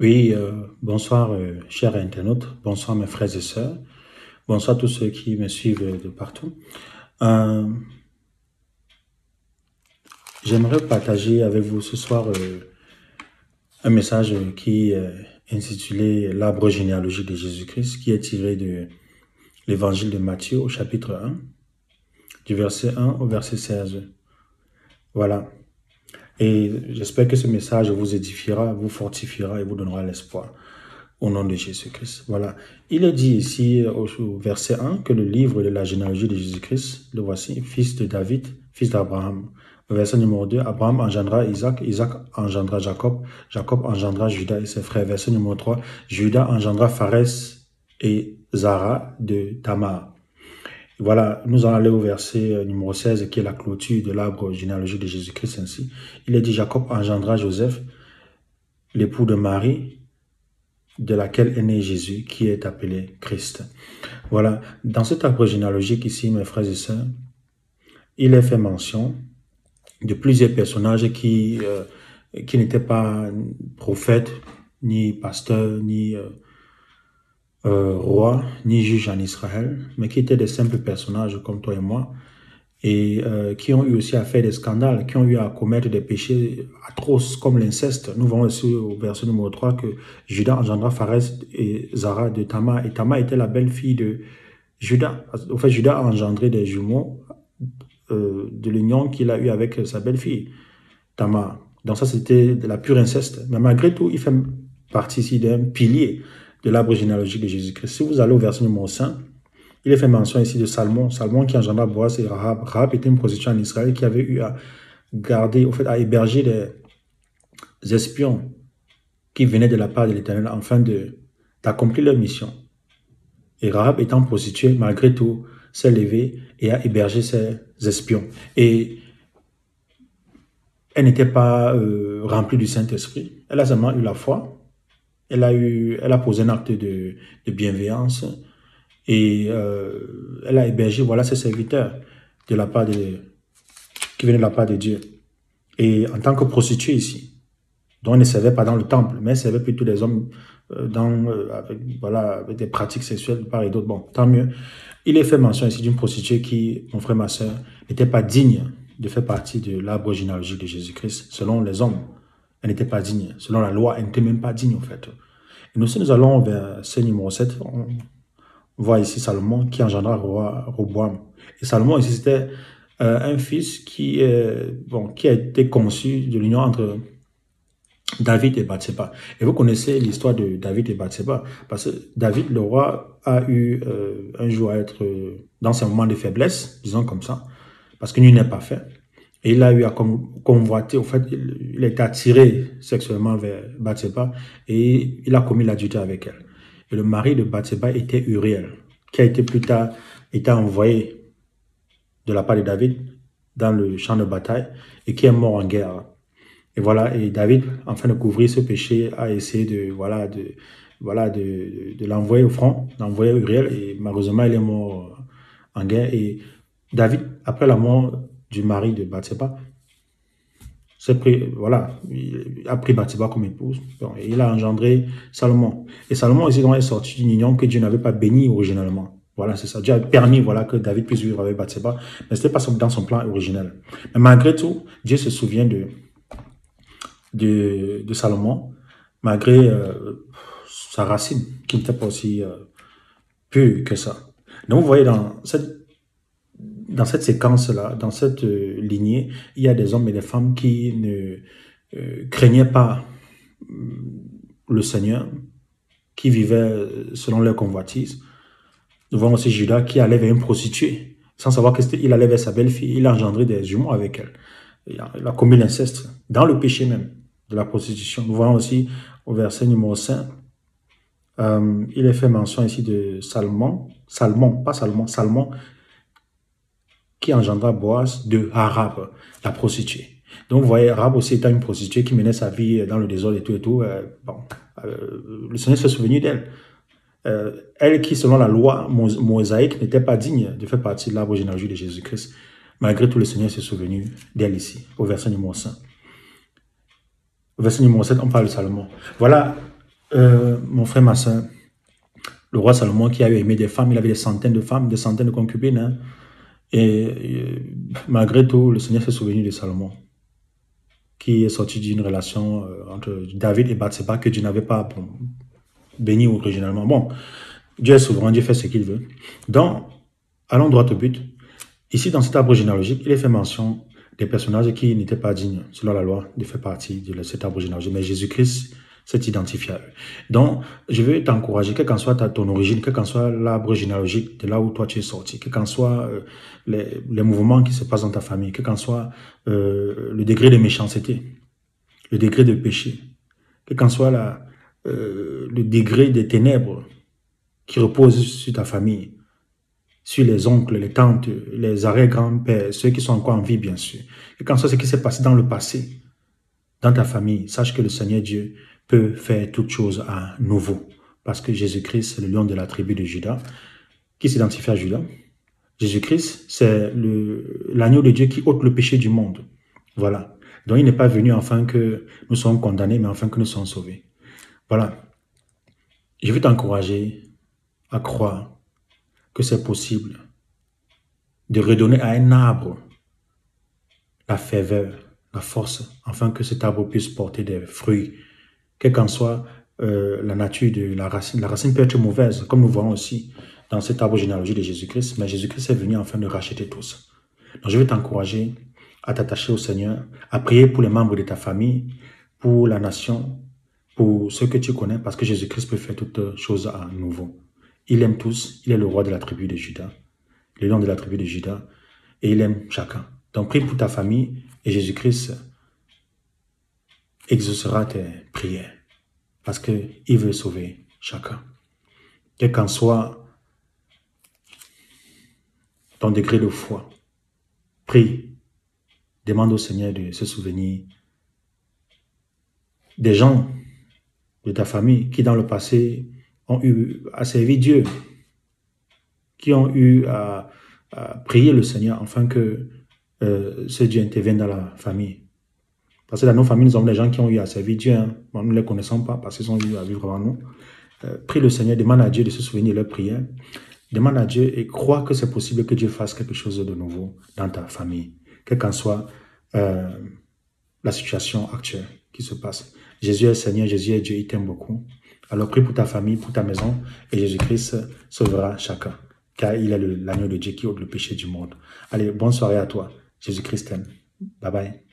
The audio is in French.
Oui, euh, bonsoir euh, chers internautes, bonsoir mes frères et sœurs, bonsoir tous ceux qui me suivent de partout. Euh, J'aimerais partager avec vous ce soir un message qui est intitulé L'arbre généalogique de Jésus-Christ, qui est tiré de l'évangile de Matthieu au chapitre 1, du verset 1 au verset 16. Voilà. Et j'espère que ce message vous édifiera, vous fortifiera et vous donnera l'espoir au nom de Jésus-Christ. Voilà. Il est dit ici au verset 1 que le livre de la généalogie de Jésus-Christ, le voici, fils de David, fils d'Abraham. Verset numéro 2, Abraham engendra Isaac, Isaac engendra Jacob, Jacob engendra Judas et ses frères. Verset numéro 3, Judas engendra Phares et Zara de Tamar. Voilà, nous allons aller au verset euh, numéro 16 qui est la clôture de l'arbre généalogique de Jésus-Christ ainsi. Il est dit Jacob engendra Joseph, l'époux de Marie, de laquelle est né Jésus, qui est appelé Christ. Voilà, dans cet arbre généalogique ici, mes frères et sœurs, il est fait mention de plusieurs personnages qui, euh, qui n'étaient pas prophètes, ni pasteurs, ni... Euh, euh, roi ni juge en Israël, mais qui étaient des simples personnages comme toi et moi, et euh, qui ont eu aussi à faire des scandales, qui ont eu à commettre des péchés atroces comme l'inceste. Nous voyons aussi au verset numéro 3 que Judas engendra Phares et Zara de Tama, et Tama était la belle-fille de Judas. En fait, Judas a engendré des jumeaux euh, de l'union qu'il a eu avec sa belle-fille, Tama. Donc ça, c'était de la pure inceste. Mais malgré tout, il fait partie ici d'un pilier de l'arbre généalogique de Jésus-Christ. Si vous allez au verset numéro 5, il est fait mention ici de Salmon. Salmon qui engendra Boaz et Rahab. Rahab était une prostituée en Israël qui avait eu à garder, au fait, à héberger des espions qui venaient de la part de l'Éternel afin d'accomplir leur mission. Et Rahab étant prostituée, malgré tout, s'est levée et a hébergé ses espions. Et elle n'était pas euh, remplie du Saint-Esprit. Elle a seulement eu la foi elle a eu, elle a posé un acte de, bienveillance et euh, elle a hébergé voilà ses serviteurs de la part de qui venaient de la part de Dieu. Et en tant que prostituée ici, dont elle ne servait pas dans le temple, mais elle servait plutôt des hommes euh, dans, euh, avec, voilà, des pratiques sexuelles de part et d'autre. Bon, tant mieux. Il est fait mention ici d'une prostituée qui, mon frère, ma soeur, n'était pas digne de faire partie de l'arbre généalogique de Jésus-Christ, selon les hommes elle n'était pas digne. Selon la loi, elle n'était même pas digne, en fait. Et nous, si nous allons vers ce numéro 7, on voit ici Salomon qui engendra roi Roboam. Et Salomon, ici, c'était euh, un fils qui, bon, qui a été conçu de l'union entre David et Bathsheba. Et vous connaissez l'histoire de David et Bathsheba, parce que David, le roi, a eu euh, un jour à être dans ses moments de faiblesse, disons comme ça, parce qu'il n'est pas fait. Et il a eu à convoiter, au fait, il, a été attiré sexuellement vers Bathsheba et il a commis l'adultère avec elle. Et le mari de Bathsheba était Uriel, qui a été plus tard été envoyé de la part de David dans le champ de bataille et qui est mort en guerre. Et voilà, et David, afin de couvrir ce péché, a essayé de, voilà, de, voilà, de, de, l'envoyer au front, d'envoyer Uriel, et malheureusement, il est mort en guerre. Et David, après la mort du mari de Bathsheba, pris, voilà, il a pris Bathsheba comme épouse. et il a engendré Salomon. Et Salomon aussi est sorti d'une union que Dieu n'avait pas bénie originellement. Voilà, c'est ça. Dieu a permis voilà, que David puisse vivre avec Bathsheba, mais ce n'était pas dans son plan originel. Mais malgré tout, Dieu se souvient de, de, de Salomon, malgré euh, sa racine, qui n'était pas aussi euh, pure que ça. Donc, vous voyez, dans cette dans cette séquence-là, dans cette euh, lignée, il y a des hommes et des femmes qui ne euh, craignaient pas euh, le Seigneur, qui vivaient selon leur convoitise. Nous voyons aussi Judas qui allait vers une prostituée, sans savoir qu'il allait vers sa belle-fille. Il a engendré des jumeaux avec elle. Il a, commis l'inceste, dans le péché même de la prostitution. Nous voyons aussi au verset numéro 5, euh, il est fait mention ici de Salmon, Salmon, pas Salmon, Salmon, qui engendra Boaz de Harab, la prostituée. Donc, vous voyez, Harab aussi étant une prostituée qui menait sa vie dans le désordre et tout et tout. Euh, bon, euh, le Seigneur s'est souvenu d'elle. Euh, elle qui, selon la loi mosaïque, n'était pas digne de faire partie de l'arbre généalogique de Jésus-Christ. Malgré tout, le Seigneur s'est souvenu d'elle ici, au verset numéro 5. Au verset numéro 7, on parle de Salomon. Voilà mon frère, ma soeur, le roi Salomon qui a aimé des femmes, il avait des centaines de femmes, des centaines de concubines. Hein. Et, malgré tout, le Seigneur s'est souvenu de Salomon, qui est sorti d'une relation euh, entre David et Bathsheba que Dieu n'avait pas béni originalement. Bon, Dieu est souverain, Dieu fait ce qu'il veut. Donc, allons droit au but. Ici, dans cet arbre généalogique, il est fait mention des personnages qui n'étaient pas dignes, selon la loi, de faire partie de cet arbre généalogique. Mais Jésus-Christ s'est identifié à eux. Donc, je veux t'encourager, quelle qu'en soit ton origine, quel qu'en soit l'arbre généalogique de là où toi tu es sorti, quel qu'en soit euh, les, mouvements qui se passent dans ta famille, quel qu'en soit euh, le degré de méchanceté, le degré de péché, quel qu'en soit euh, le degré des ténèbres qui reposent sur ta famille, sur les oncles, les tantes, les arrière-grands-pères, ceux qui sont encore en vie, bien sûr. Et quand soit ce qui s'est passé dans le passé, dans ta famille, sache que le Seigneur Dieu peut faire toute chose à nouveau. Parce que Jésus-Christ, c'est le lion de la tribu de Judas. Qui s'identifie à Judas Jésus-Christ, c'est l'agneau de Dieu qui ôte le péché du monde. Voilà. Donc il n'est pas venu afin que nous soyons condamnés, mais afin que nous soyons sauvés. Voilà. Je veux t'encourager à croire que c'est possible de redonner à un arbre la ferveur, la force, afin que cet arbre puisse porter des fruits quelle qu'en soit euh, la nature de la racine. La racine peut être mauvaise, comme nous voyons aussi dans cet arbre généalogique de Jésus-Christ, mais Jésus-Christ est venu afin de racheter tous. Donc je vais t'encourager à t'attacher au Seigneur, à prier pour les membres de ta famille, pour la nation, pour ceux que tu connais, parce que Jésus-Christ peut faire toutes choses à nouveau. Il aime tous, il est le roi de la tribu de Judas, le nom de la tribu de Judas, et il aime chacun. Donc prie pour ta famille, et Jésus-Christ exaucera tes prières parce qu'il veut sauver chacun. Quel qu'en soit ton degré de foi, prie, demande au Seigneur de se souvenir des gens de ta famille qui dans le passé ont eu à servir Dieu, qui ont eu à, prier le Seigneur afin que euh, ce Dieu intervienne dans la famille. Parce que dans nos familles, nous avons des gens qui ont eu à servir Dieu. Hein. nous ne les connaissons pas parce qu'ils ont eu à vivre avant nous. Euh, prie le Seigneur, demande à Dieu de se souvenir de leurs prières. Demande à Dieu et crois que c'est possible que Dieu fasse quelque chose de nouveau dans ta famille, quelle qu'en soit euh, la situation actuelle qui se passe. Jésus est Seigneur, Jésus est Dieu, il t'aime beaucoup. Alors prie pour ta famille, pour ta maison, et Jésus-Christ sauvera chacun, car il est l'agneau de Dieu qui ôte le péché du monde. Allez, bonne soirée à toi. Jésus-Christ t'aime. Bye bye.